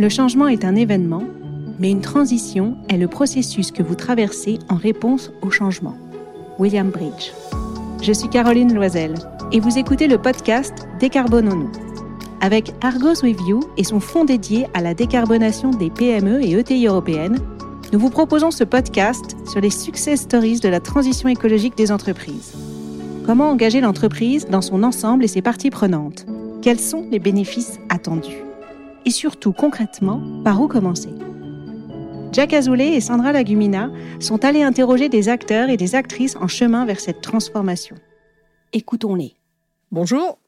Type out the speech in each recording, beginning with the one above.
Le changement est un événement, mais une transition est le processus que vous traversez en réponse au changement. William Bridge. Je suis Caroline Loisel et vous écoutez le podcast Décarbonons-nous. Avec Argos With You et son fonds dédié à la décarbonation des PME et ETI européennes, nous vous proposons ce podcast sur les success stories de la transition écologique des entreprises. Comment engager l'entreprise dans son ensemble et ses parties prenantes? Quels sont les bénéfices attendus? Et surtout, concrètement, par où commencer Jack Azoulay et Sandra Lagumina sont allés interroger des acteurs et des actrices en chemin vers cette transformation. Écoutons-les. Bonjour.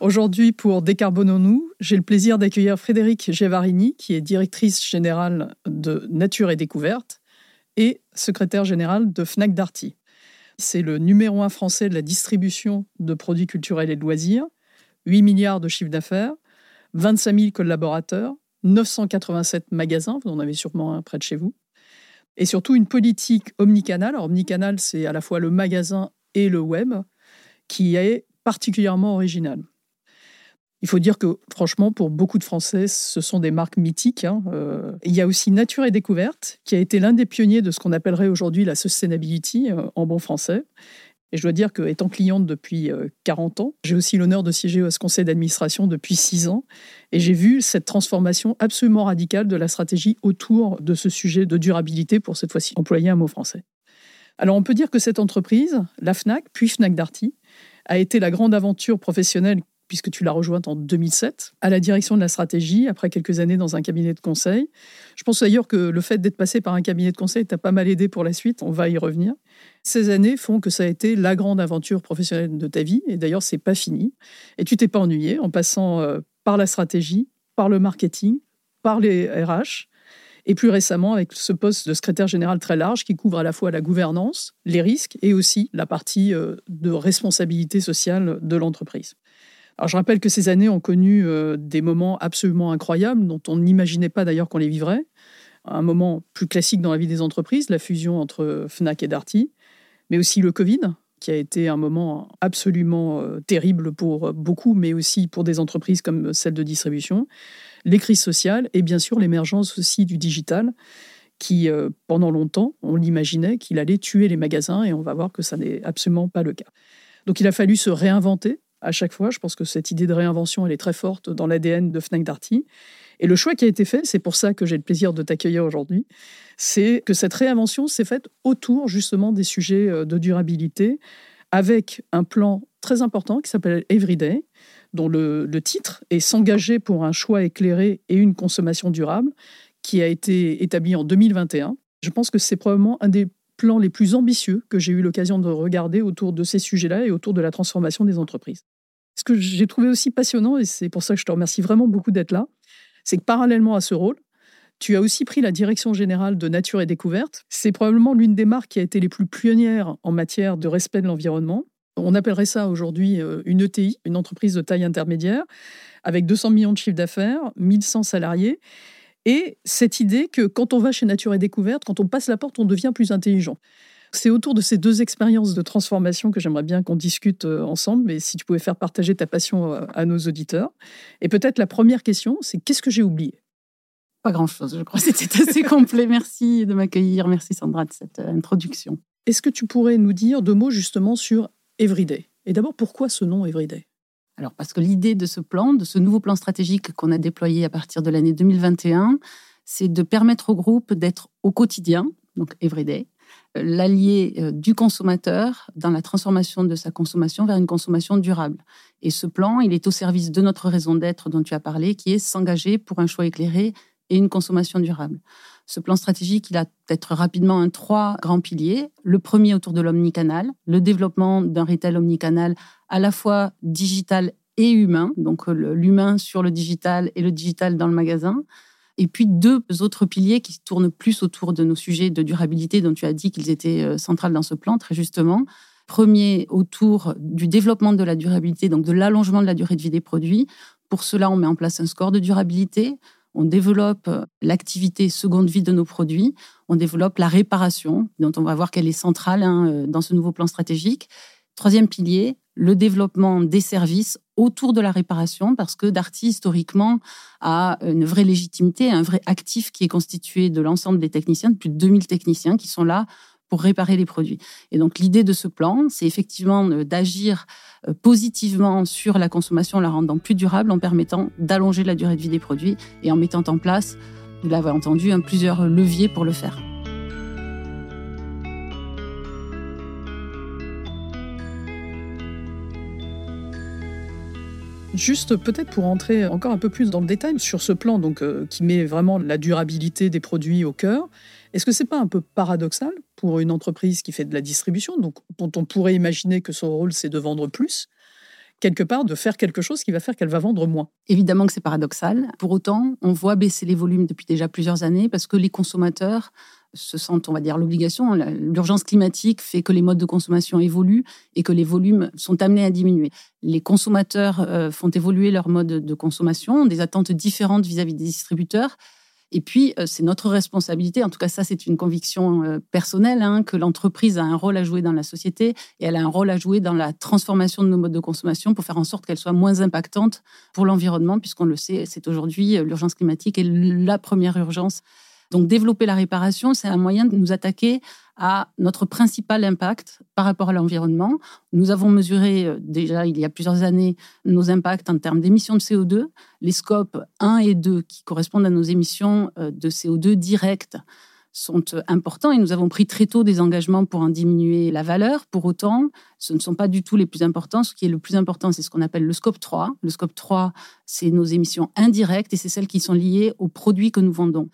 Aujourd'hui, pour Décarbonons-nous, j'ai le plaisir d'accueillir Frédéric Gévarini, qui est directrice générale de Nature et Découverte et secrétaire générale de Fnac Darty. C'est le numéro un français de la distribution de produits culturels et de loisirs, 8 milliards de chiffre d'affaires, 25 000 collaborateurs, 987 magasins, vous en avez sûrement un près de chez vous, et surtout une politique omnicanale. omnicanal, c'est à la fois le magasin et le web, qui est particulièrement original. Il faut dire que, franchement, pour beaucoup de Français, ce sont des marques mythiques. Hein, euh. Il y a aussi Nature et Découverte, qui a été l'un des pionniers de ce qu'on appellerait aujourd'hui la sustainability euh, en bon français. Et je dois dire que, étant cliente depuis 40 euh, ans, j'ai aussi l'honneur de siéger à ce conseil d'administration depuis 6 ans. Et j'ai vu cette transformation absolument radicale de la stratégie autour de ce sujet de durabilité, pour cette fois-ci employer un mot français. Alors, on peut dire que cette entreprise, la FNAC, puis FNAC Darty, a été la grande aventure professionnelle puisque tu l'as rejointe en 2007, à la direction de la stratégie, après quelques années dans un cabinet de conseil. Je pense d'ailleurs que le fait d'être passé par un cabinet de conseil t'a pas mal aidé pour la suite, on va y revenir. Ces années font que ça a été la grande aventure professionnelle de ta vie, et d'ailleurs, c'est pas fini. Et tu t'es pas ennuyé en passant euh, par la stratégie, par le marketing, par les RH, et plus récemment avec ce poste de secrétaire général très large qui couvre à la fois la gouvernance, les risques et aussi la partie euh, de responsabilité sociale de l'entreprise je rappelle que ces années ont connu euh, des moments absolument incroyables dont on n'imaginait pas d'ailleurs qu'on les vivrait. Un moment plus classique dans la vie des entreprises, la fusion entre Fnac et Darty, mais aussi le Covid, qui a été un moment absolument euh, terrible pour beaucoup, mais aussi pour des entreprises comme celle de distribution, les crises sociales et bien sûr l'émergence aussi du digital, qui euh, pendant longtemps, on l'imaginait qu'il allait tuer les magasins et on va voir que ça n'est absolument pas le cas. Donc il a fallu se réinventer à chaque fois. Je pense que cette idée de réinvention, elle est très forte dans l'ADN de Fnac Darty. Et le choix qui a été fait, c'est pour ça que j'ai le plaisir de t'accueillir aujourd'hui, c'est que cette réinvention s'est faite autour justement des sujets euh, de durabilité, avec un plan très important qui s'appelle Everyday, dont le, le titre est S'engager pour un choix éclairé et une consommation durable, qui a été établi en 2021. Je pense que c'est probablement un des plans les plus ambitieux que j'ai eu l'occasion de regarder autour de ces sujets-là et autour de la transformation des entreprises. Ce que j'ai trouvé aussi passionnant, et c'est pour ça que je te remercie vraiment beaucoup d'être là, c'est que parallèlement à ce rôle, tu as aussi pris la direction générale de Nature et Découverte. C'est probablement l'une des marques qui a été les plus pionnières en matière de respect de l'environnement. On appellerait ça aujourd'hui euh, une ETI, une entreprise de taille intermédiaire, avec 200 millions de chiffres d'affaires, 1100 salariés. Et cette idée que quand on va chez Nature et Découverte, quand on passe la porte, on devient plus intelligent. C'est autour de ces deux expériences de transformation que j'aimerais bien qu'on discute euh, ensemble, mais si tu pouvais faire partager ta passion euh, à nos auditeurs. Et peut-être la première question, c'est qu'est-ce que j'ai oublié? Pas grand-chose, je crois. C'était assez complet. Merci de m'accueillir. Merci Sandra de cette euh, introduction. Est-ce que tu pourrais nous dire deux mots justement sur Everyday? Et d'abord, pourquoi ce nom Everyday? Alors, parce que l'idée de ce plan, de ce nouveau plan stratégique qu'on a déployé à partir de l'année 2021, c'est de permettre au groupe d'être au quotidien, donc everyday, euh, l'allié euh, du consommateur dans la transformation de sa consommation vers une consommation durable. Et ce plan, il est au service de notre raison d'être dont tu as parlé, qui est s'engager pour un choix éclairé et une consommation durable. Ce plan stratégique, il a peut-être rapidement un trois grands piliers. Le premier autour de l'omnicanal, le développement d'un retail omnicanal à la fois digital et humain, donc euh, l'humain sur le digital et le digital dans le magasin. Et puis deux autres piliers qui tournent plus autour de nos sujets de durabilité dont tu as dit qu'ils étaient euh, centrales dans ce plan, très justement. Premier autour du développement de la durabilité, donc de l'allongement de la durée de vie des produits. Pour cela, on met en place un score de durabilité. On développe euh, l'activité seconde vie de nos produits. On développe la réparation, dont on va voir qu'elle est centrale hein, dans ce nouveau plan stratégique. Troisième pilier, le développement des services autour de la réparation, parce que Darty, historiquement, a une vraie légitimité, un vrai actif qui est constitué de l'ensemble des techniciens, de plus de 2000 techniciens qui sont là pour réparer les produits. Et donc l'idée de ce plan, c'est effectivement d'agir euh, positivement sur la consommation, la rendant plus durable en permettant d'allonger la durée de vie des produits et en mettant en place, vous l'avez entendu, hein, plusieurs leviers pour le faire. Juste peut-être pour entrer encore un peu plus dans le détail sur ce plan donc euh, qui met vraiment la durabilité des produits au cœur. Est-ce que c'est pas un peu paradoxal pour une entreprise qui fait de la distribution, donc dont on pourrait imaginer que son rôle c'est de vendre plus, quelque part de faire quelque chose qui va faire qu'elle va vendre moins? Évidemment que c'est paradoxal. Pour autant, on voit baisser les volumes depuis déjà plusieurs années parce que les consommateurs se sentent, on va dire, l'obligation. L'urgence climatique fait que les modes de consommation évoluent et que les volumes sont amenés à diminuer. Les consommateurs euh, font évoluer leur mode de consommation, ont des attentes différentes vis-à-vis des distributeurs. Et puis, euh, c'est notre responsabilité, en tout cas ça c'est une conviction euh, personnelle, hein, que l'entreprise a un rôle à jouer dans la société et elle a un rôle à jouer dans la transformation de nos modes de consommation pour faire en sorte qu'elle soit moins impactante pour l'environnement, puisqu'on le sait, c'est aujourd'hui l'urgence climatique est la première urgence donc développer la réparation, c'est un moyen de nous attaquer à notre principal impact par rapport à l'environnement. Nous avons mesuré euh, déjà il y a plusieurs années nos impacts en termes d'émissions de CO2. Les scopes 1 et 2 qui correspondent à nos émissions euh, de CO2 directes sont euh, importants et nous avons pris très tôt des engagements pour en diminuer la valeur. Pour autant, ce ne sont pas du tout les plus importants. Ce qui est le plus important, c'est ce qu'on appelle le scope 3. Le scope 3, c'est nos émissions indirectes et c'est celles qui sont liées aux produits que nous vendons.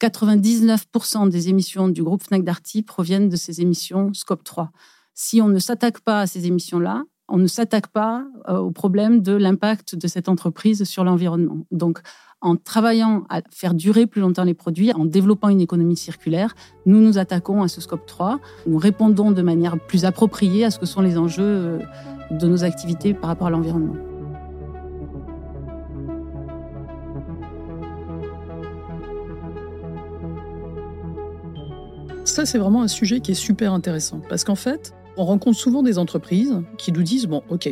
99% des émissions du groupe Fnac Darty proviennent de ces émissions Scope 3. Si on ne s'attaque pas à ces émissions-là, on ne s'attaque pas euh, au problème de l'impact de cette entreprise sur l'environnement. Donc, en travaillant à faire durer plus longtemps les produits, en développant une économie circulaire, nous nous attaquons à ce scope 3. Nous répondons de manière plus appropriée à ce que sont les enjeux euh, de nos activités par rapport à l'environnement. C'est vraiment un sujet qui est super intéressant. Parce qu'en fait, on rencontre souvent des entreprises qui nous disent, bon, ok,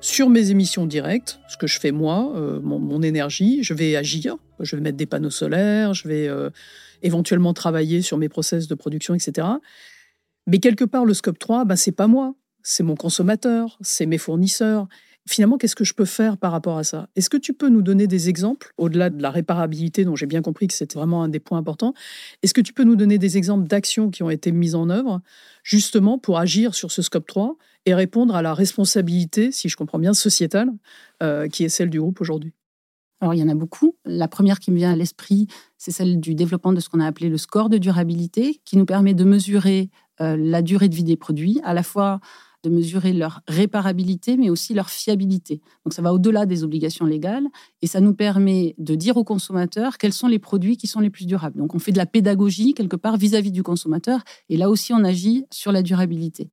sur mes émissions directes, ce que je fais moi, euh, mon, énergie, je vais agir, je vais mettre des panneaux solaires, je vais euh, éventuellement travailler sur mes process de production, etc. Mais quelque part, le scope 3, bah, c'est pas moi, c'est mon consommateur, c'est mes fournisseurs finalement, qu'est-ce que je peux faire par rapport à ça? Est-ce que tu peux nous donner des exemples, au-delà de la réparabilité, dont j'ai bien compris que c'était vraiment un des points importants Est-ce que tu peux nous donner des exemples d'actions qui ont été mises en œuvre, justement, pour agir sur ce scope 3 et répondre à la responsabilité, si je comprends bien, sociétale, euh, qui est celle du groupe aujourd'hui? Alors, il y en a beaucoup. La première qui me vient à l'esprit, c'est celle du développement de ce qu'on a appelé le score de durabilité, qui nous permet de mesurer euh, la durée de vie des produits, à la fois de mesurer leur réparabilité, mais aussi leur fiabilité. Donc ça va au-delà des obligations légales et ça nous permet de dire aux consommateurs quels sont les produits qui sont les plus durables. Donc on fait de la pédagogie quelque part vis-à-vis du consommateur et là aussi on agit sur la durabilité.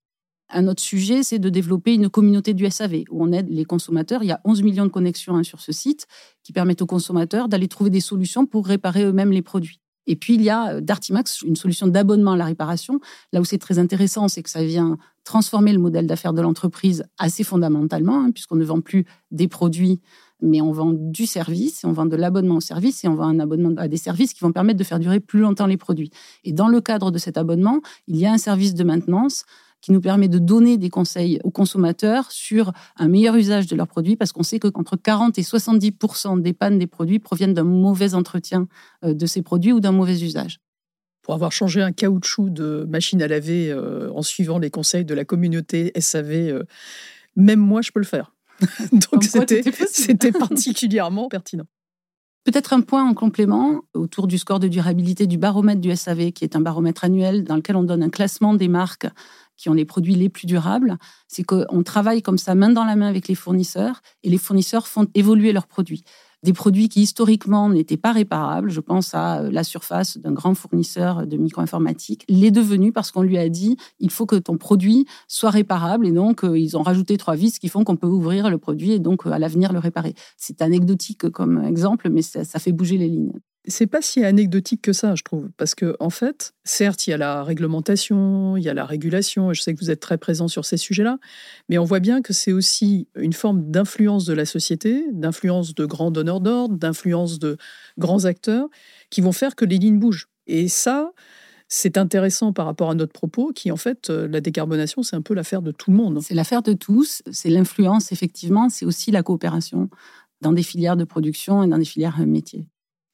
Un autre sujet, c'est de développer une communauté du SAV où on aide les consommateurs. Il y a 11 millions de connexions hein, sur ce site qui permettent aux consommateurs d'aller trouver des solutions pour réparer eux-mêmes les produits. Et puis, il y a euh, Dartimax, une solution d'abonnement à la réparation. Là où c'est très intéressant, c'est que ça vient transformer le modèle d'affaires de l'entreprise assez fondamentalement, hein, puisqu'on ne vend plus des produits, mais on vend du service, on vend de l'abonnement au service, et on vend un abonnement à des services qui vont permettre de faire durer plus longtemps les produits. Et dans le cadre de cet abonnement, il y a un service de maintenance qui nous permet de donner des conseils aux consommateurs sur un meilleur usage de leurs produits, parce qu'on sait qu'entre 40 et 70% des pannes des produits proviennent d'un mauvais entretien euh, de ces produits ou d'un mauvais usage. Pour avoir changé un caoutchouc de machine à laver euh, en suivant les conseils de la communauté SAV, euh, même moi, je peux le faire. Donc c'était particulièrement pertinent. Peut-être un point en complément autour du score de durabilité du baromètre du SAV, qui est un baromètre annuel dans lequel on donne un classement des marques qui ont les produits les plus durables, c'est qu'on travaille comme ça main dans la main avec les fournisseurs et les fournisseurs font évoluer leurs produits. Des produits qui historiquement n'étaient pas réparables, je pense à euh, la surface d'un grand fournisseur de micro-informatique, l'est devenu parce qu'on lui a dit il faut que ton produit soit réparable et donc euh, ils ont rajouté trois vis qui font qu'on peut ouvrir le produit et donc euh, à l'avenir le réparer. C'est anecdotique comme exemple, mais ça fait bouger les lignes. C'est pas si anecdotique que ça, je trouve, parce que en fait, certes, il y a la réglementation, il y a la régulation, et je sais que vous êtes très présent sur ces sujets-là, mais on voit bien que c'est aussi une forme d'influence de la société, d'influence de grands donneurs d'ordre, d'influence de grands acteurs, qui vont faire que les lignes bougent. Et ça, c'est intéressant par rapport à notre propos, qui en fait, euh, la décarbonation, c'est un peu l'affaire de tout le monde. C'est l'affaire de tous, c'est l'influence, effectivement, c'est aussi la coopération dans des filières de production et dans des filières métiers.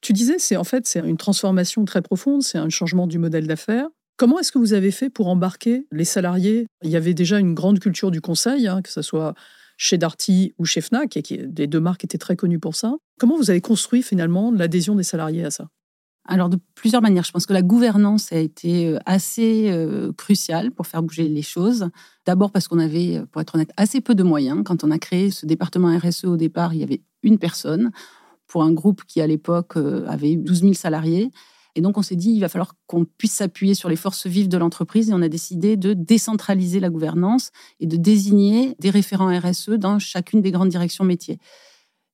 Tu disais, c'est en fait c'est une transformation très profonde, c'est un changement du modèle d'affaires. Comment est-ce que vous avez fait pour embarquer les salariés? Il y avait déjà une grande culture du conseil, hein, que ce soit chez Darty ou chez Fnac, et qui, les deux marques étaient très connues pour ça. Comment vous avez construit finalement l'adhésion des salariés à ça? Alors de plusieurs manières, je pense que la gouvernance a été euh, assez euh, cruciale pour faire bouger les choses. D'abord parce qu'on avait, pour être honnête, assez peu de moyens. Quand on a créé ce département RSE au départ, il y avait une personne pour un groupe qui à l'époque euh, avait 12 000 salariés. Et donc on s'est dit, il va falloir qu'on puisse s'appuyer sur les forces vives de l'entreprise et on a décidé de décentraliser la gouvernance et de désigner des référents RSE dans chacune des grandes directions métiers.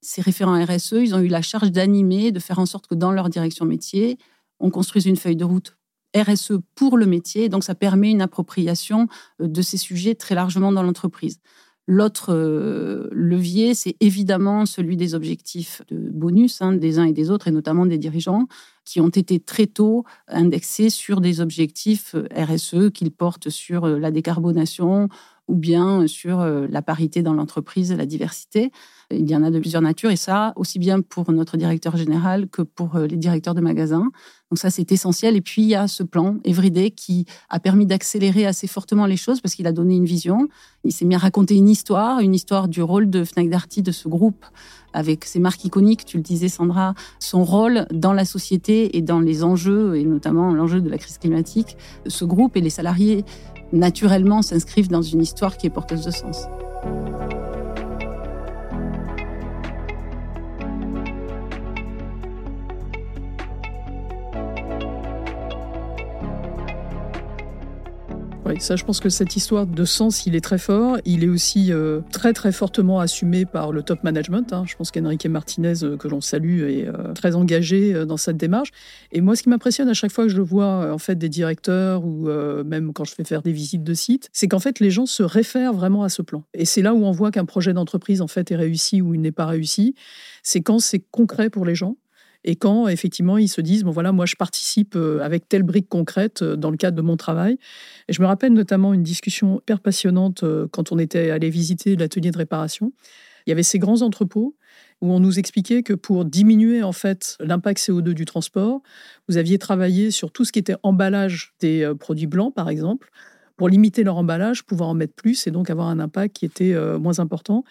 Ces référents RSE, ils ont eu la charge d'animer, de faire en sorte que dans leur direction métier, on construise une feuille de route RSE pour le métier. Donc, ça permet une appropriation euh, de ces sujets très largement dans l'entreprise. L'autre euh, levier, c'est évidemment celui des objectifs de bonus hein, des uns et des autres, et notamment des dirigeants, qui ont été très tôt indexés sur des objectifs euh, RSE qu'ils portent sur la décarbonation ou bien sur la parité dans l'entreprise, la diversité. Il y en a de plusieurs natures et ça, aussi bien pour notre directeur général que pour euh, les directeurs de magasins. Donc ça, c'est essentiel. Et puis, il y a ce plan Everyday qui a permis d'accélérer assez fortement les choses parce qu'il a donné une vision. Il s'est mis à raconter une histoire, une histoire du rôle de Fnac Darty, de ce groupe avec ses marques iconiques, tu le disais Sandra, son rôle dans la société et dans les enjeux, et notamment l'enjeu de la crise climatique. Ce groupe et les salariés, naturellement, s'inscrivent dans une histoire qui est porteuse de sens. Ça, je pense que cette histoire de sens, il est très fort. Il est aussi euh, très, très fortement assumé par le top management. Hein. Je pense qu'Enrique Martinez, euh, que l'on salue, est euh, très engagé dans cette démarche. Et moi, ce qui m'impressionne à chaque fois que je vois en fait des directeurs ou même quand je fais faire des visites de sites, c'est qu'en fait, les gens se réfèrent vraiment à ce plan. Et c'est là où on voit qu'un projet d'entreprise en fait est réussi ou il n'est pas réussi. C'est quand c'est concret pour les gens et quand effectivement ils se disent bon voilà moi je participe euh, avec telle brique concrète euh, dans le cadre de mon travail et je me rappelle notamment une discussion hyper passionnante euh, quand on était allé visiter l'atelier de réparation il y avait ces grands entrepôts où on nous expliquait que pour diminuer en fait l'impact CO2 du transport, vous aviez travaillé sur tout ce qui était emballage des produits blancs par exemple pour limiter leur emballage, pouvoir en mettre plus et donc avoir un impact qui était moins important.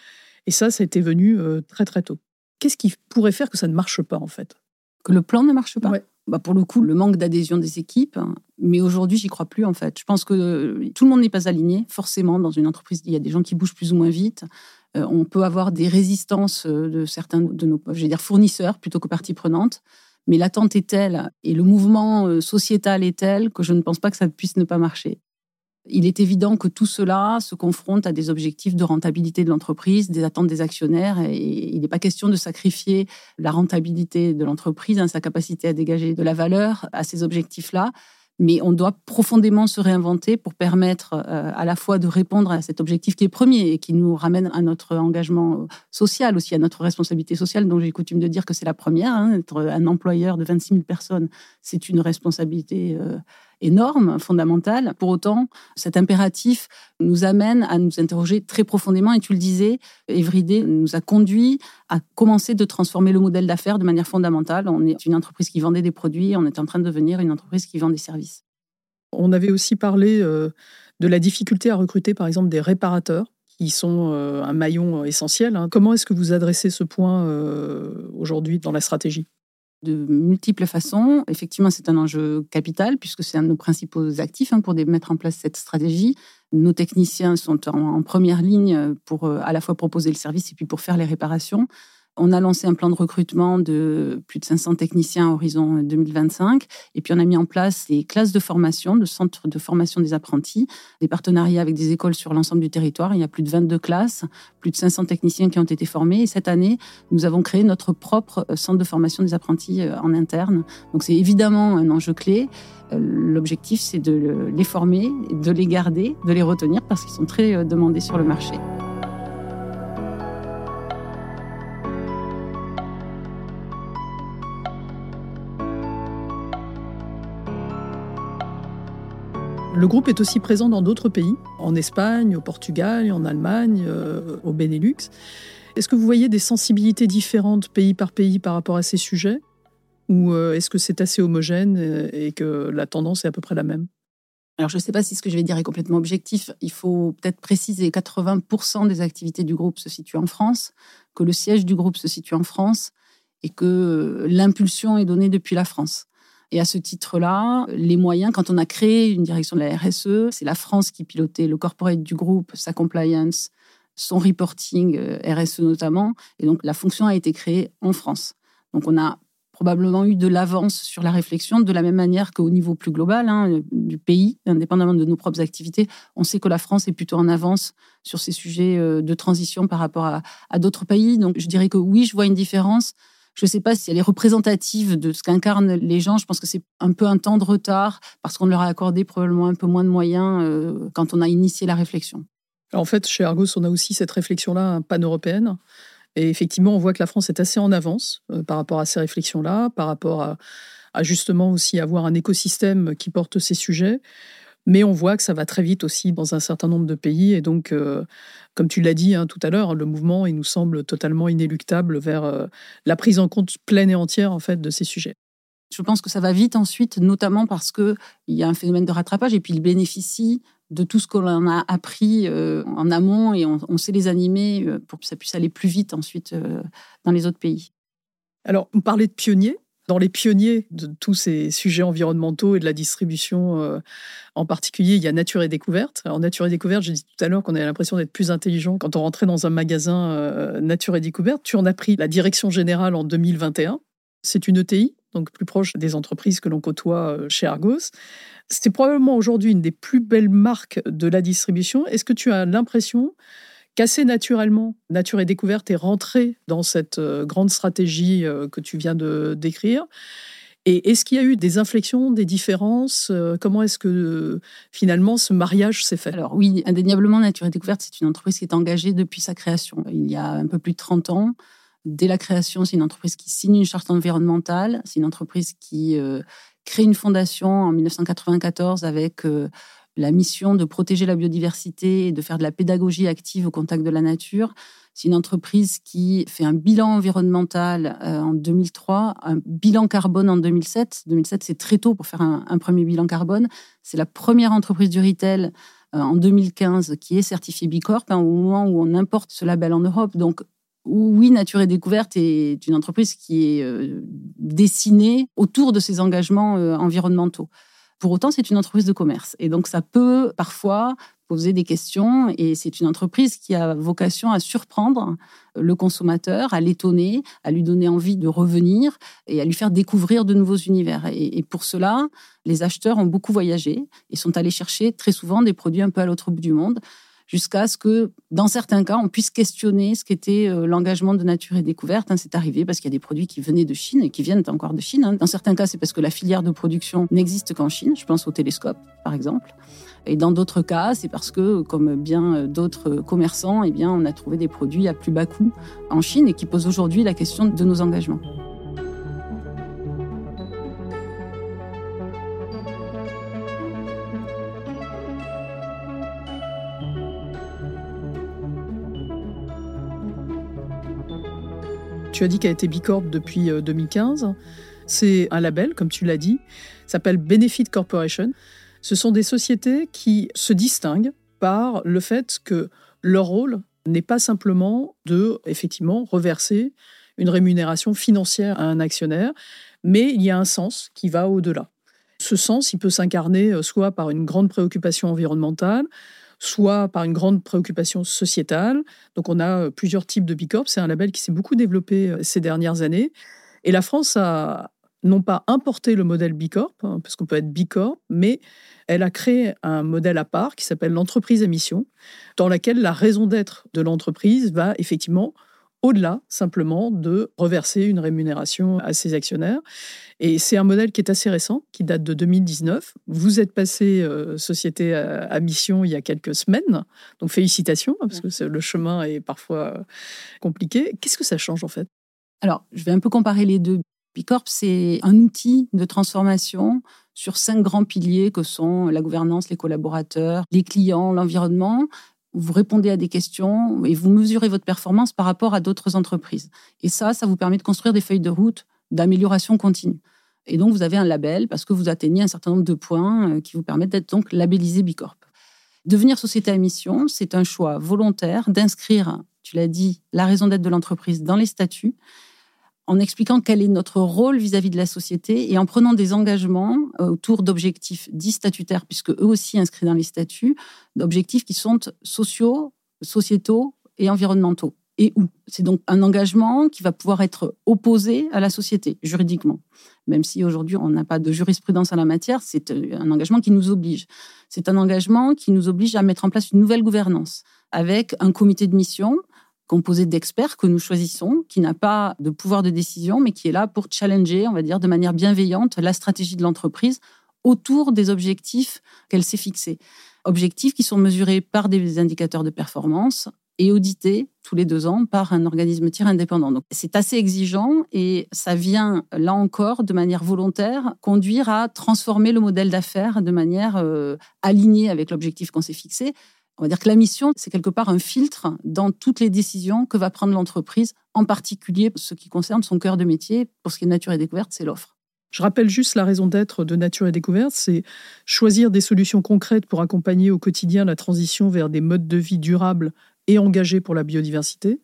Et ça, ça été venu très très tôt. Qu'est-ce qui pourrait faire que ça ne marche pas en fait? Que le plan ne marche pas bah Pour le coup, le manque d'adhésion des équipes. Hein. Mais aujourd'hui, j'y crois plus en fait. Je pense que euh, tout le monde n'est pas aligné. Forcément, dans une entreprise, il y a des gens qui bougent plus ou moins vite. Euh, on peut avoir des résistances euh, de certains de nos je vais dire fournisseurs plutôt que parties prenantes. Mais l'attente est telle et le mouvement sociétal est tel que je ne pense pas que ça puisse ne pas marcher. Il est évident que tout cela se confronte à des objectifs de rentabilité de l'entreprise, des attentes des actionnaires, et il n'est pas question de sacrifier la rentabilité de l'entreprise, hein, sa capacité à dégager de la valeur à ces objectifs-là. Mais on doit profondément se réinventer pour permettre euh, à la fois de répondre à cet objectif qui est premier et qui nous ramène à notre engagement social aussi, à notre responsabilité sociale, dont j'ai coutume de dire que c'est la première. Hein, être un employeur de 26 000 personnes, c'est une responsabilité euh, énorme, fondamentale. Pour autant, cet impératif nous amène à nous interroger très profondément. Et tu le disais, Everyday nous a conduit à commencer de transformer le modèle d'affaires de manière fondamentale. On est une entreprise qui vendait des produits, on est en train de devenir une entreprise qui vend des services. On avait aussi parlé euh, de la difficulté à recruter, par exemple, des réparateurs qui sont euh, un maillon essentiel. Hein. Comment est-ce que vous adressez ce point euh, aujourd'hui dans la stratégie? De multiples façons. Effectivement, c'est un enjeu capital puisque c'est un de nos principaux actifs hein, pour mettre en place cette stratégie. Nos techniciens sont en, première ligne pour euh, à la fois proposer le service et puis pour faire les réparations. On a lancé un plan de recrutement de plus de 500 techniciens à horizon 2025. Et puis, on a mis en place des classes de formation, de centres de formation des apprentis, des partenariats avec des écoles sur l'ensemble du territoire. Il y a plus de 22 classes, plus de 500 techniciens qui ont été formés. Et cette année, nous avons créé notre propre euh, centre de formation des apprentis euh, en interne. Donc, c'est évidemment un enjeu clé. Euh, l'objectif, c'est de les former, de les garder, de les retenir parce qu'ils sont très demandés sur le marché. Le groupe est aussi présent dans d'autres pays, en Espagne, au Portugal, en Allemagne, euh, au Benelux. Est-ce que vous voyez des sensibilités différentes pays par pays par rapport à ces sujets? Ou euh, est-ce que c'est assez homogène euh, et que la tendance est à peu près la même? Alors, je ne sais pas si ce que je vais dire est complètement objectif. Il faut peut-être préciser 80% des activités du groupe se situent en France, que le siège du groupe se situe en France et que l'impulsion est donnée depuis la France. Et à ce titre-là, les moyens, quand on a créé une direction de la RSE, c'est la France qui pilotait le corporate du groupe, sa compliance, son reporting euh, RSE notamment. Et donc, la fonction a été créée en France. Donc, on a probablement eu de l'avance sur la réflexion, de la même manière qu'au niveau plus global hein, du pays, indépendamment de nos propres activités. On sait que la France est plutôt en avance sur ces sujets euh, de transition par rapport à, à d'autres pays. Donc, je dirais que oui, je vois une différence. Je ne sais pas si elle est représentative de ce qu'incarnent les gens. Je pense que c'est un peu un temps de retard parce qu'on leur a accordé probablement un peu moins de moyens euh, quand on a initié la réflexion. En fait, chez Argos, on a aussi cette réflexion-là pan-européenne. Et effectivement, on voit que la France est assez en avance euh, par rapport à ces réflexions-là, par rapport à, à, justement aussi avoir un écosystème qui porte ces sujets. Mais on voit que ça va très vite aussi dans un certain nombre de pays. Et donc, euh, comme tu l'as dit hein, tout à l'heure, le mouvement, il nous semble totalement inéluctable vers euh, la prise en compte pleine et entière en fait de ces sujets. Je pense que ça va vite ensuite, notamment parce qu'il y a un phénomène de rattrapage et puis il bénéficie de tout ce qu'on a appris euh, en amont et on, sait les animer pour que ça puisse aller plus vite ensuite dans les autres pays. Alors, on parlait de pionniers dans les pionniers de tous ces sujets environnementaux et de la distribution euh, en particulier, il y a Nature et Découverte. Alors, Nature et Découverte, j'ai dit tout à l'heure qu'on avait l'impression d'être plus intelligent quand on rentrait dans un magasin euh, Nature et Découverte. Tu en as pris la direction générale en 2021. C'est une ETI, donc plus proche des entreprises que l'on côtoie euh, chez Argos. C'est probablement aujourd'hui une des plus belles marques de la distribution. Est-ce que tu as l'impression qu'assez naturellement, Nature et Découverte est rentrée dans cette euh, grande stratégie euh, que tu viens de décrire. Et est-ce qu'il y a eu des inflexions, des différences euh, Comment est-ce que finalement ce mariage s'est fait? Alors oui, indéniablement, Nature et Découverte, c'est une entreprise qui est engagée depuis sa création, il y a un peu plus de 30 ans. Dès la création, c'est une entreprise qui signe une charte environnementale, c'est une entreprise qui crée une fondation en 1994 avec la mission de protéger la biodiversité et de faire de la pédagogie active au contact de la nature. C'est une entreprise qui fait un bilan environnemental euh, en 2003, un bilan carbone en 2007. 2007, c'est très tôt pour faire un, premier bilan carbone. C'est la première entreprise du retail euh, en 2015 qui est certifiée Bicorp hein, au moment où on importe ce label en Europe. Donc, oui, Nature et Découverte est une entreprise qui est euh, dessinée autour de ses engagements environnementaux. Pour autant, c'est une entreprise de commerce. Et donc, ça peut parfois poser des questions. Et c'est une entreprise qui a vocation à surprendre le consommateur, à l'étonner, à lui donner envie de revenir et à lui faire découvrir de nouveaux univers. Et, pour cela, les acheteurs ont beaucoup voyagé et sont allés chercher très souvent des produits un peu à l'autre bout du monde jusqu'à ce que, dans certains cas, on puisse questionner ce qu'était euh, l'engagement de nature et découverte. Hein, c'est arrivé parce qu'il y a des produits qui venaient de Chine et qui viennent encore de Chine. Hein. Dans certains cas, c'est parce que la filière de production n'existe qu'en Chine. Je pense au télescope, par exemple. Et dans d'autres cas, c'est parce que, comme bien euh, d'autres commerçants, eh bien, on a trouvé des produits à plus bas coût en Chine et qui posent aujourd'hui la question de nos engagements. Tu as dit qu'elle été Bicorp depuis 2015. Euh, C'est un label, comme tu l'as dit, s'appelle Benefit Corporation. Ce sont des sociétés qui se distinguent par le fait que leur rôle n'est pas simplement de, effectivement, reverser une rémunération financière à un actionnaire, mais il y a un sens qui va au-delà. Ce sens, il peut s'incarner euh, soit par une grande préoccupation environnementale, soit par une grande préoccupation sociétale. Donc on a plusieurs types de Bicorp. C'est un label qui s'est beaucoup développé ces dernières années. Et la France a non pas importé le modèle Bicorp, hein, parce qu'on peut être Bicorp, mais elle a créé un modèle à part qui s'appelle l'entreprise à mission, dans laquelle la raison d'être de l'entreprise va effectivement au-delà simplement de reverser une rémunération à ses actionnaires. Et c'est un modèle qui est assez récent, qui date de 2019. Vous êtes passé euh, société à, mission il y a quelques semaines, donc félicitations, hein, parce que le chemin est parfois euh, compliqué. Qu'est-ce que ça change en fait? Alors, je vais un peu comparer les deux. Bicorp, c'est un outil de transformation sur cinq grands piliers que sont la gouvernance, les collaborateurs, les clients, l'environnement vous répondez à des questions et vous mesurez votre performance par rapport à d'autres entreprises. Et ça, ça vous permet de construire des feuilles de route d'amélioration continue. Et donc, vous avez un label parce que vous atteignez un certain nombre de points euh, qui vous permettent d'être donc labellisé Bicorp. Devenir société à mission, c'est un choix volontaire d'inscrire, tu l'as dit, la raison d'être de l'entreprise dans les statuts en expliquant quel est notre rôle vis-à-vis de la société et en prenant des engagements euh, autour d'objectifs dits statutaires, puisque eux aussi inscrits dans les statuts, d'objectifs qui sont sociaux, sociétaux et environnementaux. Et où? C'est donc un engagement qui va pouvoir être opposé à la société, juridiquement. Même si aujourd'hui on n'a pas de jurisprudence en la matière, c'est euh, un engagement qui nous oblige. C'est un engagement qui nous oblige à mettre en place une nouvelle gouvernance avec un comité de mission composé d'experts que nous choisissons, qui n'a pas de pouvoir de décision, mais qui est là pour challenger, on va dire, de manière bienveillante la stratégie de l'entreprise autour des objectifs qu'elle s'est fixés. Objectifs qui sont mesurés par des indicateurs de performance et audités tous les deux ans par un organisme tiers indépendant. Donc c'est assez exigeant et ça vient, là encore, de manière volontaire, conduire à transformer le modèle d'affaires de manière euh, alignée avec l'objectif qu'on s'est fixé on va dire que la mission, c'est quelque part un filtre dans toutes les décisions que va prendre l'entreprise, en particulier ce qui concerne son cœur de métier. Pour ce qui est de nature et découverte, c'est l'offre. Je rappelle juste la raison d'être de Nature et Découverte, c'est choisir des solutions concrètes pour accompagner au quotidien la transition vers des modes de vie durables et engagés pour la biodiversité.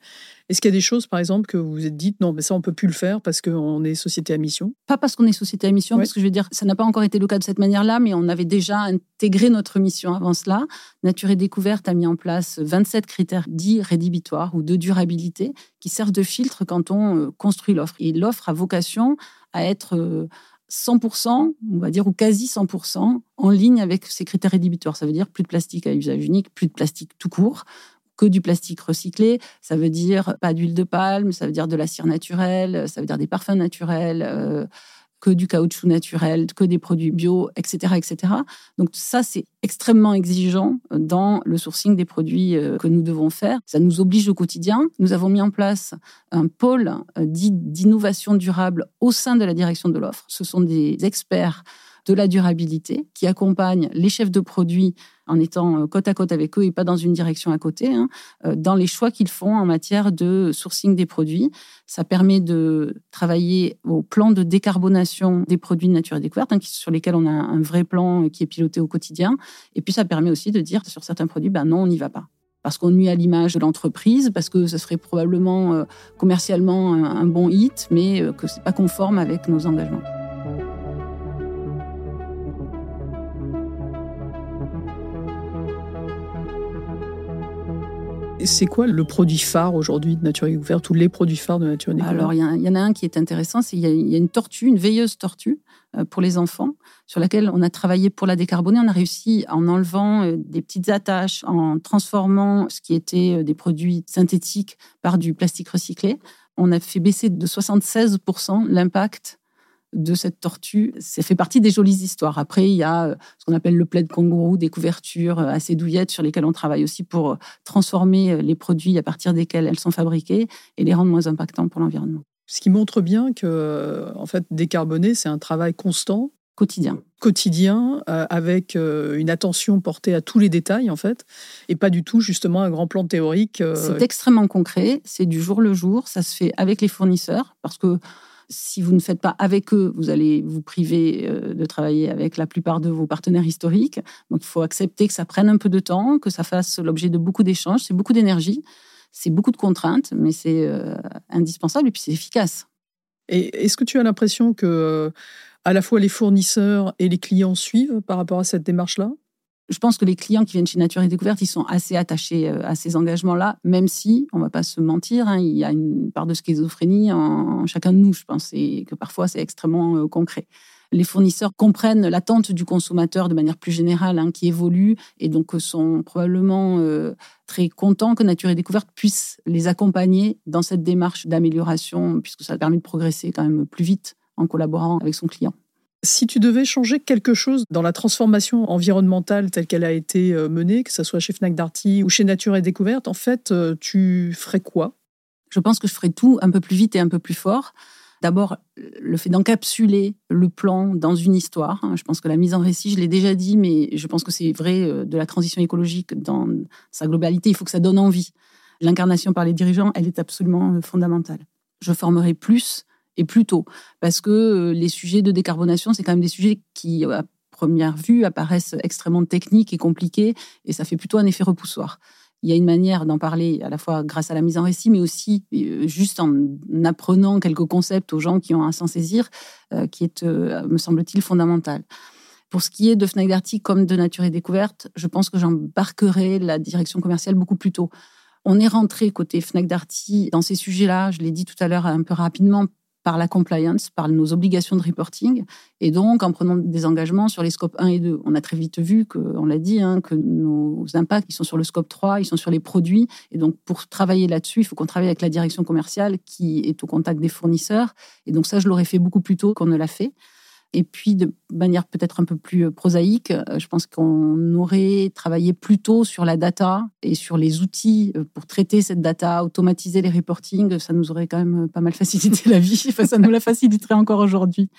Est-ce qu'il y a des choses, par exemple, que vous vous êtes dites, non, mais ça, on peut plus le faire parce qu'on est société à mission? Pas parce qu'on est société à mission, parce que je veux dire, ça n'a pas encore été le cas de cette manière-là, mais on avait déjà intégré notre mission avant cela. Nature et Découverte a mis en place 27 critères dits rédhibitoires ou de durabilité qui servent de filtre quand on euh, construit l'offre. Et l'offre a vocation à être 100%, euh, on va dire, ou quasi 100% en ligne avec ces critères rédhibitoires. Ça veut dire plus de plastique à usage unique, plus de plastique tout court, que du plastique recyclé. Ça veut dire pas d'huile de palme, ça veut dire de la cire naturelle, ça veut dire des parfums naturels, euh, que du caoutchouc naturel, que des produits bio, etc. etc. Donc ça, c'est extrêmement exigeant dans le sourcing des produits euh, que nous devons faire. Ça nous oblige au quotidien. Nous avons mis en place un pôle euh, d'innovation durable au sein de la direction de l'offre. Ce sont des experts de la durabilité, qui accompagne les chefs de produits en étant euh, côte à côte avec eux et pas dans une direction à côté, hein, euh, dans les choix qu'ils font en matière de sourcing des produits. Ça permet de travailler au plan de décarbonation des produits de nature et découverte, hein, sur lesquels on a un vrai plan qui est piloté au quotidien. Et puis ça permet aussi de dire sur certains produits, ben non, on n'y va pas parce qu'on nuit à l'image de l'entreprise, parce que ce serait probablement euh, commercialement un, bon hit, mais que ce n'est pas conforme avec nos engagements. C'est quoi le produit phare aujourd'hui de Nature Découverte ou les produits phares de Nature Découverte? Alors, il y, en a un qui est intéressant, c'est qu'il y, a une tortue, une veilleuse tortue euh, pour les enfants, sur laquelle on a travaillé pour la décarboner. On a réussi en enlevant euh, des petites attaches, en transformant ce qui était euh, des produits synthétiques par du plastique recyclé. On a fait baisser de 76% l'impact de cette tortue. Ça fait partie des jolies histoires. Après, il y a euh, ce qu'on appelle le plaid kangourou, des couvertures euh, assez douillettes sur lesquelles on travaille aussi pour euh, transformer les produits à partir desquels elles sont fabriquées et les rendre moins impactants pour l'environnement. Ce qui montre bien que, en fait, décarboner, c'est un travail constant. Quotidien. Quotidien, avec une attention portée à tous les détails, en fait, et pas du tout, justement, un grand plan théorique. C'est extrêmement concret, c'est du jour le jour, ça se fait avec les fournisseurs, parce que si vous ne faites pas avec eux, vous allez vous priver euh, de travailler avec la plupart de vos partenaires historiques. Donc il faut accepter que ça prenne un peu de temps, que ça fasse l'objet de beaucoup d'échanges. C'est beaucoup d'énergie, c'est beaucoup de contraintes, mais c'est euh, indispensable et puis c'est efficace. Et est-ce que tu as l'impression que à la fois les fournisseurs et les clients suivent par rapport à cette démarche-là? Je pense que les clients qui viennent chez Nature et Découverte, ils sont assez attachés euh, à ces engagements-là, même si, on ne va pas se mentir, hein, il y a une part de schizophrénie en chacun de nous, je pense, et que parfois c'est extrêmement euh, concret. Les fournisseurs comprennent l'attente du consommateur de manière plus générale, hein, qui évolue, et donc sont probablement euh, très contents que Nature et Découverte puisse les accompagner dans cette démarche d'amélioration, puisque ça permet de progresser quand même plus vite en collaborant avec son client. Si tu devais changer quelque chose dans la transformation environnementale telle qu'elle a été euh, menée, que ce soit chez Fnac Darty ou chez Nature et Découverte, en fait, euh, tu ferais quoi? Je pense que je ferais tout un peu plus vite et un peu plus fort. D'abord, le fait d'encapsuler le plan dans une histoire. Hein. Je pense que la mise en récit, je l'ai déjà dit, mais je pense que c'est vrai euh, de la transition écologique dans sa globalité. Il faut que ça donne envie. L'incarnation par les dirigeants, elle est absolument fondamentale. Je formerai plus et plus tôt. Parce que euh, les sujets de décarbonation, c'est quand même des sujets qui, à première vue, apparaissent extrêmement techniques et compliqués, et ça fait plutôt un effet repoussoir. Il y a une manière d'en parler à la fois grâce à la mise en récit, mais aussi euh, juste en apprenant quelques concepts aux gens qui ont à s'en saisir, euh, qui est, me semble-t-il, fondamental. Pour ce qui est de Fnac Darty comme de Nature et Découverte, je pense que j'embarquerai la direction commerciale beaucoup plus tôt. On est rentré côté Fnac Darty dans ces sujets-là, je l'ai dit tout à l'heure un peu rapidement, par la compliance, par nos obligations de reporting, et donc en prenant des engagements sur les scopes 1 et 2. On a très vite vu, que, on l'a dit, hein, que nos impacts, ils sont sur le scope 3, ils sont sur les produits, et donc pour travailler là-dessus, il faut qu'on travaille avec la direction commerciale qui est au contact des fournisseurs, et donc ça, je l'aurais fait beaucoup plus tôt qu'on ne l'a fait. Et puis, de manière peut-être un peu plus euh, prosaïque, euh, je pense qu'on aurait travaillé plus tôt sur la data et sur les outils euh, pour traiter cette data, automatiser les reportings. Ça nous aurait quand même pas mal facilité la vie. Enfin, ça nous la faciliterait encore aujourd'hui.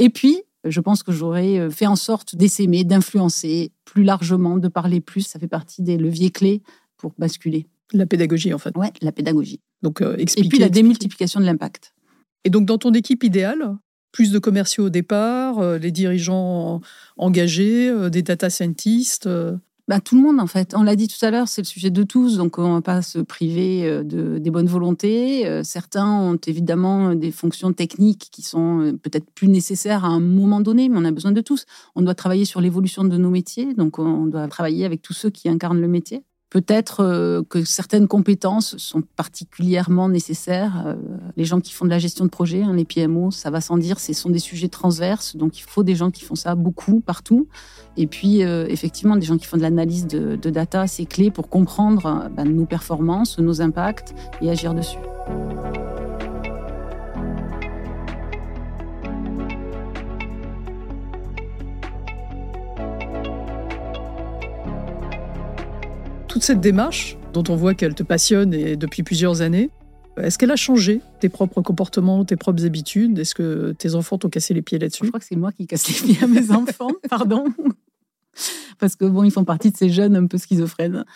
Et puis, je pense que j'aurais fait en sorte d'essaimer, d'influencer plus largement, de parler plus. Ça fait partie des leviers clés pour basculer. La pédagogie, en fait. Oui, la pédagogie. Donc, expliquer, Et puis la démultiplication de l'impact. Et donc, dans ton équipe idéale, plus de commerciaux au départ, euh, les dirigeants engagés, euh, des data scientists euh. bah, tout le monde, en fait. On l'a dit tout à l'heure, c'est le sujet de tous, donc on ne va pas se priver de, des bonnes volontés. Certains ont évidemment des fonctions techniques qui sont peut-être plus nécessaires à un moment donné, mais on a besoin de tous. On doit travailler sur l'évolution de nos métiers, donc on doit travailler avec tous ceux qui incarnent le métier. Peut-être euh, que certaines compétences sont particulièrement nécessaires. Euh, les gens qui font de la gestion de projet, hein, les PMO, ça va sans dire, ce sont des sujets transverses, donc il faut des gens qui font ça beaucoup, partout. Et puis, euh, effectivement, des gens qui font de l'analyse de, data, c'est clé pour comprendre ben, nos performances, nos impacts et agir dessus. Toute cette démarche, dont on voit qu'elle te passionne et depuis plusieurs années, est-ce qu'elle a changé tes propres comportements, tes propres habitudes? Est-ce que tes enfants t'ont cassé les pieds là-dessus? Je crois que c'est moi qui casse les pieds à mes enfants, pardon. Parce que bon, ils font partie de ces jeunes un peu schizophrènes.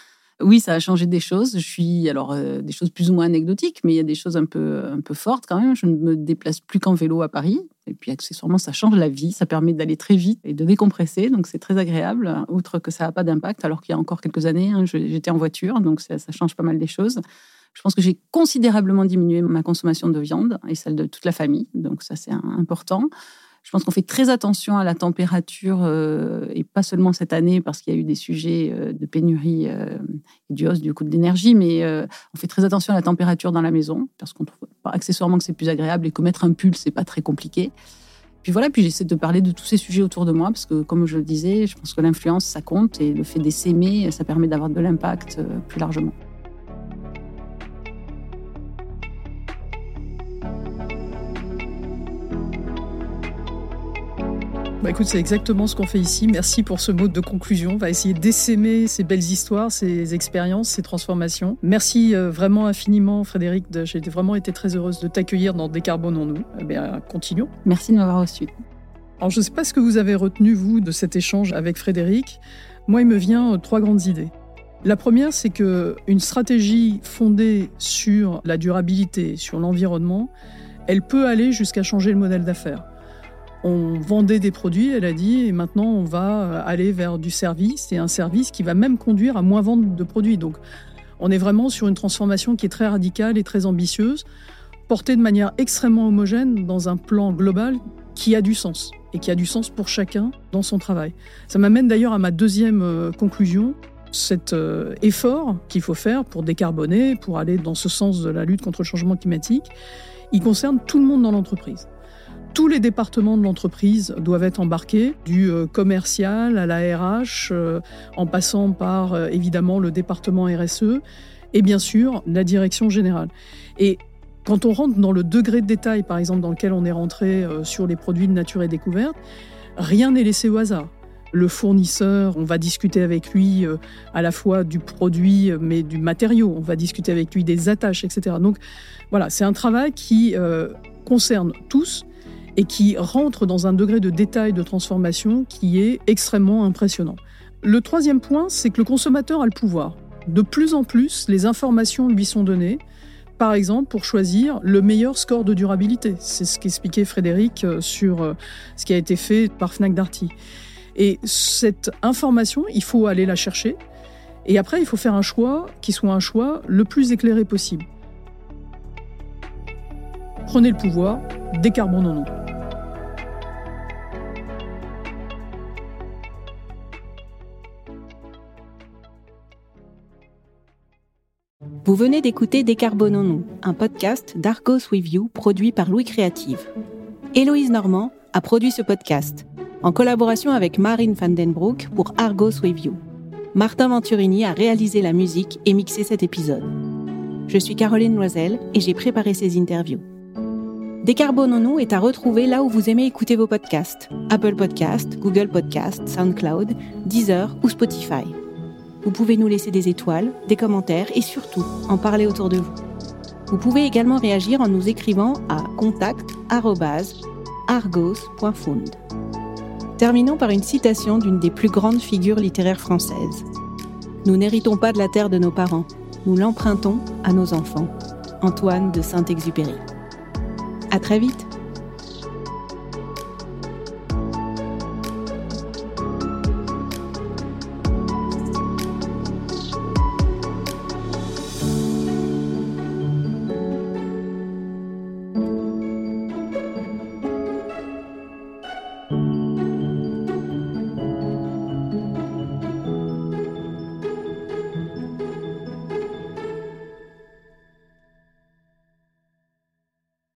Oui, ça a changé des choses. Je suis alors euh, des choses plus ou moins anecdotiques, mais il y a des choses un peu un peu fortes quand même. Je ne me déplace plus qu'en vélo à Paris. Et puis accessoirement, ça change la vie. Ça permet d'aller très vite et de décompresser. Donc c'est très agréable. Outre que ça n'a pas d'impact, alors qu'il y a encore quelques années, hein, j'étais en voiture, donc ça, ça change pas mal des choses. Je pense que j'ai considérablement diminué ma consommation de viande et celle de toute la famille. Donc ça, c'est important. Je pense qu'on fait très attention à la température, euh, et pas seulement cette année, parce qu'il y a eu des sujets euh, de pénurie euh, et du hausse du coût de l'énergie, mais on fait très attention à la température dans la maison, parce qu'on trouve pas accessoirement que c'est plus agréable et que mettre un pull, c'est pas très compliqué. Puis voilà, puis j'essaie de parler de tous ces sujets autour de moi, parce que comme je le disais, je pense que l'influence, ça compte, et le fait d'essaimer, ça permet d'avoir de l'impact plus largement. Bah écoute, c'est exactement ce qu'on fait ici. Merci pour ce mot de conclusion. On va essayer d'essaimer ces belles histoires, ces expériences, ces transformations. Merci euh, vraiment infiniment, Frédéric. J'ai vraiment été très heureuse de t'accueillir dans Décarbonons-nous. Eh bien, continuons. Merci de m'avoir reçu. Alors, je ne sais pas ce que vous avez retenu, vous, de cet échange avec Frédéric. Moi, il me vient euh, trois grandes idées. La première, c'est que une stratégie fondée sur la durabilité, sur l'environnement, elle peut aller jusqu'à changer le modèle d'affaires on vendait des produits, elle a dit, et maintenant on va aller vers du service, et un service qui va même conduire à moins vendre de produits. Donc on est vraiment sur une transformation qui est très radicale et très ambitieuse, portée de manière extrêmement homogène dans un plan global qui a du sens. et qui a du sens pour chacun dans son travail. Ça m'amène d'ailleurs à ma deuxième euh, conclusion. Cet euh, effort qu'il faut faire pour décarboner, pour aller dans ce sens de la lutte contre le changement climatique, il concerne tout le monde dans l'entreprise. Tous les départements de l'entreprise doivent être embarqués, du euh, commercial à la RH, en passant par évidemment le département RSE et bien sûr la direction générale. Et quand on rentre dans le degré de détail, par exemple, dans lequel on est rentré euh, sur les produits de nature et découverte, rien n'est laissé au hasard. Le fournisseur, on va discuter avec lui euh, à la fois du produit, mais du matériau. On va discuter avec lui des attaches, etc. Donc voilà, c'est un travail qui euh, concerne tous et qui rentre dans un degré de détail de transformation qui est extrêmement impressionnant. Le troisième point, c'est que le consommateur a le pouvoir. De plus en plus, les informations lui sont données par exemple, pour choisir le meilleur score de durabilité. C'est ce qu'expliquait Frédéric euh, sur euh, ce qui a été fait par Fnac Darty. Et cette information, il faut aller la chercher. Et après, il faut faire un choix qui soit un choix le plus éclairé possible. Prenez le pouvoir, décarbonons-nous. Vous venez d'écouter Décarbonons-nous, un podcast d'Argos With You produit par Louis Créative. Héloïse Normand a produit ce podcast en collaboration avec Marine Vandenbroek pour Argos With You. Martin Venturini a réalisé la musique et mixé cet épisode. Je suis Caroline Loisel et j'ai préparé ces interviews. Décarbonons-nous est à retrouver là où vous aimez écouter vos podcasts Apple Podcasts, Google Podcasts, SoundCloud, Deezer ou Spotify. Vous pouvez nous laisser des étoiles, des commentaires et surtout en parler autour de vous. Vous pouvez également réagir en nous écrivant à contact@argos.fund. Terminons par une citation d'une des plus grandes figures littéraires françaises. Nous n'héritons pas de la terre de nos parents, nous l'empruntons à nos enfants. Antoine de Saint-Exupéry. À très vite.